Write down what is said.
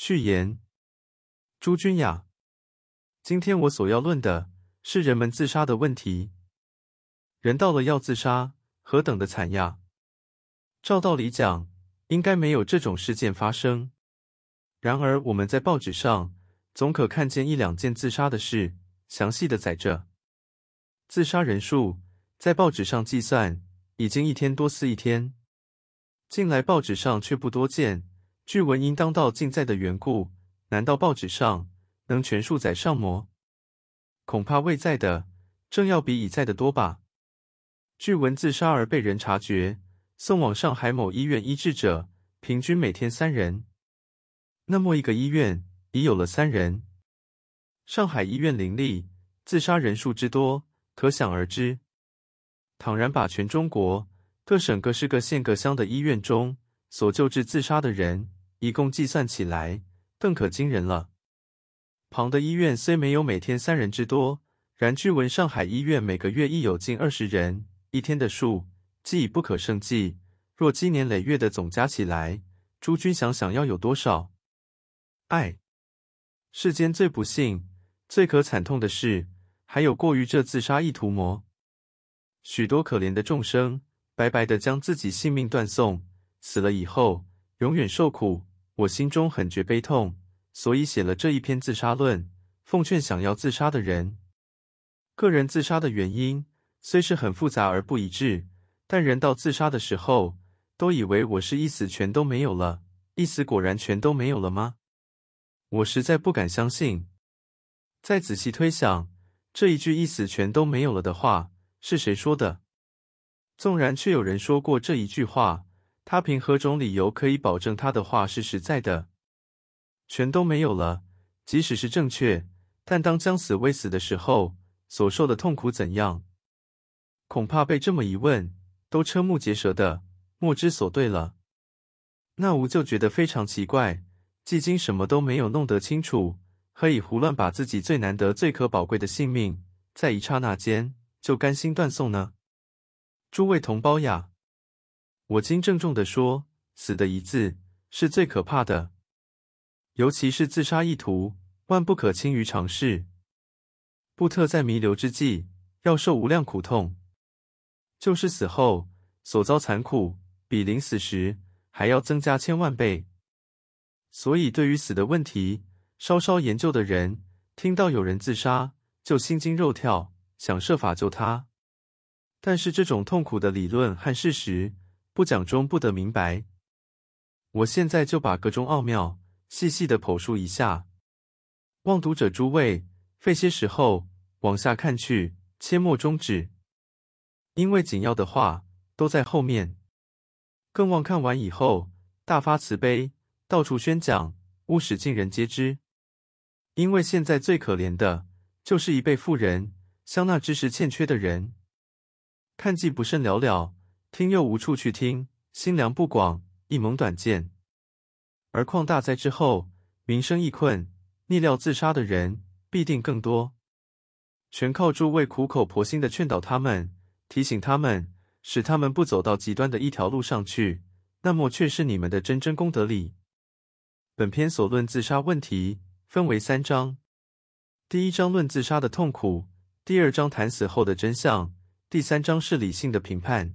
序言：朱君雅，今天我所要论的是人们自杀的问题。人到了要自杀，何等的惨呀！照道理讲，应该没有这种事件发生。然而我们在报纸上总可看见一两件自杀的事，详细的载着自杀人数，在报纸上计算，已经一天多似一天。近来报纸上却不多见。据闻因当道尽在的缘故，难道报纸上能全数载上么？恐怕未在的，正要比已在的多吧。据闻自杀而被人察觉，送往上海某医院医治者，平均每天三人。那么一个医院已有了三人，上海医院林立，自杀人数之多，可想而知。倘然把全中国各省各市各县各乡的医院中所救治自杀的人，一共计算起来，更可惊人了。旁的医院虽没有每天三人之多，然据闻上海医院每个月亦有近二十人。一天的数，既已不可胜计。若积年累月的总加起来，诸君想想要有多少？唉，世间最不幸、最可惨痛的事，还有过于这自杀意图魔。许多可怜的众生，白白的将自己性命断送，死了以后永远受苦。我心中很觉悲痛，所以写了这一篇自杀论，奉劝想要自杀的人，个人自杀的原因。虽是很复杂而不一致，但人到自杀的时候，都以为我是一死全都没有了，一死果然全都没有了吗？我实在不敢相信。再仔细推想，这一句一死全都没有了的话是谁说的？纵然却有人说过这一句话，他凭何种理由可以保证他的话是实在的？全都没有了，即使是正确，但当将死未死的时候，所受的痛苦怎样？恐怕被这么一问，都瞠目结舌的，莫之所对了。那吾就觉得非常奇怪，既今什么都没有弄得清楚，何以胡乱把自己最难得、最可宝贵的性命，在一刹那间就甘心断送呢？诸位同胞呀，我今郑重的说，死的一字是最可怕的，尤其是自杀意图，万不可轻于尝试。布特在弥留之际，要受无量苦痛。就是死后所遭残酷，比临死时还要增加千万倍。所以，对于死的问题，稍稍研究的人，听到有人自杀，就心惊肉跳，想设法救他。但是，这种痛苦的理论和事实，不讲中不得明白。我现在就把各中奥妙细细的剖述一下，望读者诸位费些时候往下看去，切莫终止。因为紧要的话都在后面，更望看完以后大发慈悲，到处宣讲，勿使尽人皆知。因为现在最可怜的，就是一辈妇人，像那知识欠缺的人，看既不甚了了，听又无处去听，心量不广，一蒙短见。而况大灾之后，民生亦困，逆料自杀的人必定更多，全靠诸位苦口婆心的劝导他们。提醒他们，使他们不走到极端的一条路上去，那么却是你们的真真功德里。本篇所论自杀问题分为三章：第一章论自杀的痛苦，第二章谈死后的真相，第三章是理性的评判。